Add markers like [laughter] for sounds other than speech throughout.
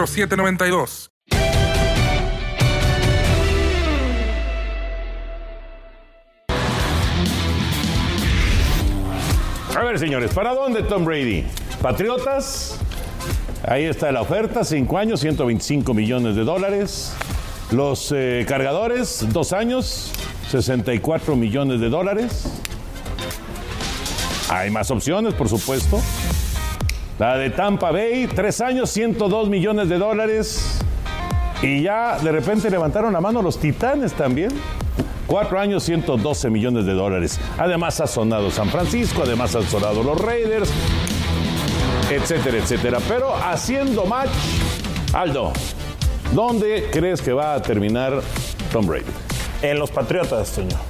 833-699-0792. A ver, señores, ¿para dónde Tom Brady? Patriotas, ahí está la oferta, 5 años, 125 millones de dólares. Los eh, cargadores, 2 años, 64 millones de dólares. Hay más opciones, por supuesto. La de Tampa Bay, 3 años, 102 millones de dólares. Y ya de repente levantaron la mano los Titanes también. Cuatro años, 112 millones de dólares. Además ha sonado San Francisco, además han sonado los Raiders, etcétera, etcétera. Pero haciendo match, Aldo, ¿dónde crees que va a terminar Tom Brady? En los Patriotas, señor.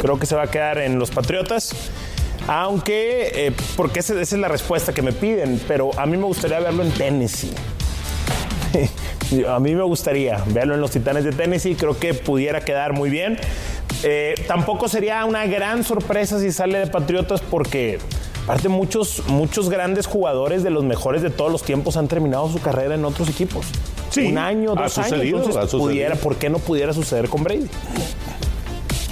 Creo que se va a quedar en los Patriotas. Aunque, eh, porque esa, esa es la respuesta que me piden, pero a mí me gustaría verlo en Tennessee. [laughs] A mí me gustaría verlo en los Titanes de Tennessee, creo que pudiera quedar muy bien. Eh, tampoco sería una gran sorpresa si sale de Patriotas porque aparte muchos, muchos grandes jugadores de los mejores de todos los tiempos han terminado su carrera en otros equipos. Sí, Un año, ha dos años. Entonces, ha pudiera, ¿por qué no pudiera suceder con Brady?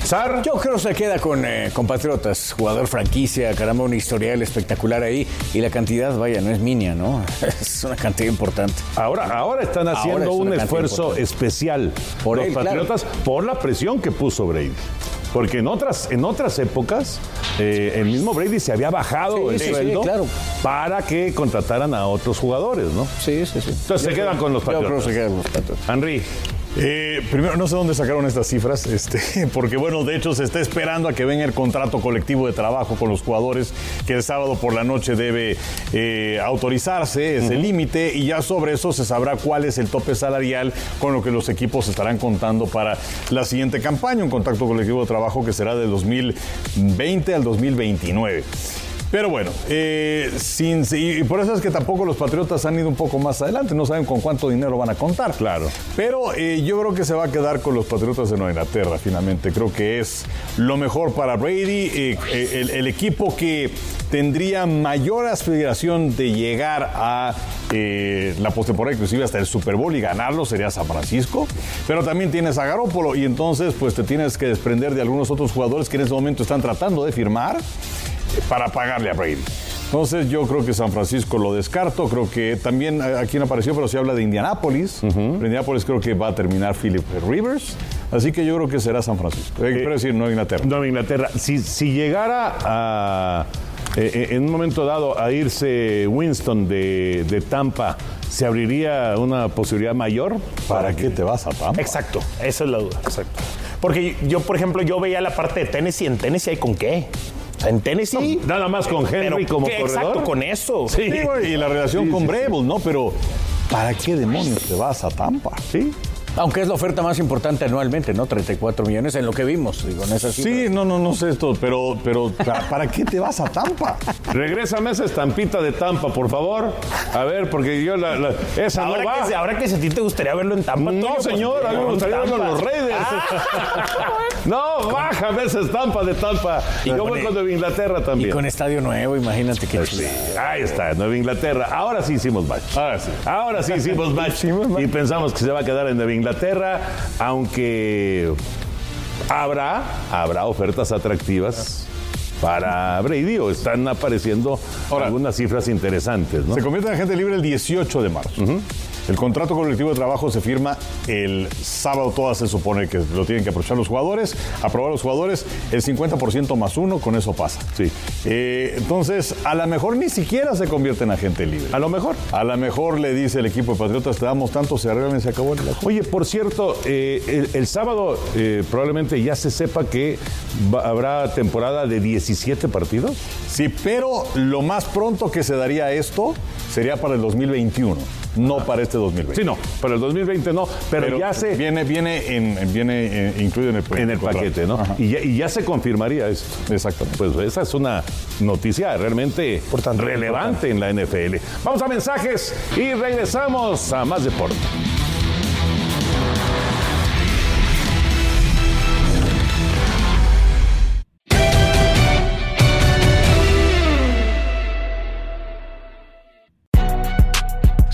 Sar, Yo creo que se queda con, eh, con Patriotas, jugador franquicia, caramba, un historial espectacular ahí. Y la cantidad, vaya, no es minia, ¿no? [laughs] Es una cantidad importante. ahora, ahora están Ahora haciendo es un esfuerzo importante. especial Por los él, claro. Patriotas por la presión que puso Brady. Porque en otras, en otras épocas, eh, el mismo Brady se había bajado Sí, el sí, sí, sueldo claro. para que contrataran a otros jugadores, ¿no? Sí, sí, sí. Entonces se quedan con los Yo creo que Patriotas. se quedan con los Patriotas. Henry, Eh, primero, no sé dónde sacaron estas cifras, este, [laughs] porque bueno, de hecho se está esperando a que venga el contrato colectivo de trabajo con los jugadores, que el sábado por la noche debe eh, autorizarse ese límite y ya sobre eso se sabrá cuál es el tope salarial con lo que los equipos estarán contando para la siguiente campaña, un contrato colectivo de trabajo que será de 2020 al 2029. Pero bueno, eh, sin, y por eso es que tampoco los Patriotas han ido un poco más adelante, no saben con cuánto dinero van a contar. Claro. Pero eh, yo creo que se va a quedar con los Patriotas de Nueva Inglaterra, finalmente. Creo que es lo mejor para Brady, eh, el, el equipo que tendría mayor aspiración de llegar a la postemporada, inclusive hasta el Super Bowl y ganarlo, sería San Francisco. Pero también tienes a Garópolo y entonces pues te tienes que desprender de algunos otros jugadores que en este momento están tratando de firmar para pagarle a Brady. Entonces yo creo que San Francisco lo descarto, creo que también eh, aquí no apareció, pero se habla de Indianápolis. Pero Indianápolis creo que va a terminar Philip Rivers, así que yo creo que será San Francisco. Eh, quiero decir, no Inglaterra. Nueva Inglaterra. Si, si llegara a, eh, eh, en un momento dado a irse Winston de, de Tampa, ¿se abriría una posibilidad mayor? ¿Para qué te vas a Tampa? Exacto, esa es la duda. Exacto. Porque yo, por ejemplo, yo veía la parte de Tennessee. ¿En Tennessee hay con qué? Sea, en Tennessee. Nada más con Henry Pero, como ¿qué? corredor. Exacto, con eso. Sí. Sí, bueno, y la relación Sí, con sí, ¿no? Pero ¿para qué demonios te vas a Tampa? Sí. Aunque es la oferta más importante anualmente, ¿no? 34 millones en lo que vimos, digo, en esa Sí, no, no, no sé esto, pero, pero ¿para, qué te vas a Tampa? Regrésame esa estampita de Tampa, por favor. A ver, porque yo la, la- esa Ahora, no va. que, ahora que si a ti te gustaría verlo en Tampa, No, pues, señor, a mí me en gustaría verlo en los Raiders. [laughs] no, bájame esa estampa de Tampa. Y yo voy con Nueva Inglaterra Y también. con estadio nuevo, imagínate qué Sí, chulada. ahí está, Nueva Inglaterra. Ahora sí hicimos match. Ahora sí. Ahora sí [laughs] hicimos match. y pensamos que se va a quedar en Nueva Inglaterra, aunque habrá, habrá ofertas atractivas para Brady o están apareciendo Ahora, algunas cifras interesantes, ¿no? Se convierte en agente libre el 18 de marzo. El contrato colectivo de trabajo se firma el sábado, todas se supone que lo tienen que aprovechar los jugadores, aprobar los jugadores, el 50% más uno, con eso pasa. Sí. Eh, entonces, a lo mejor ni siquiera se convierte en agente libre. A lo mejor. A lo mejor le dice el equipo de Patriotas, te damos tanto, se arreglan y se acabó el Oye, por cierto, eh, el, el sábado eh, probablemente ya se sepa que va- habrá temporada de 17 partidos. Sí, pero lo más pronto que se daría esto sería para el 2021, no para este 2020. Sí, no, para el 2020 no, pero, ya se... Viene, viene, en, viene eh, incluido en el, en el paquete, ¿no? Y ya, y ya se confirmaría esto. Exactamente. Pues esa es una noticia realmente relevante en la NFL. Vamos a mensajes y regresamos a más deporte.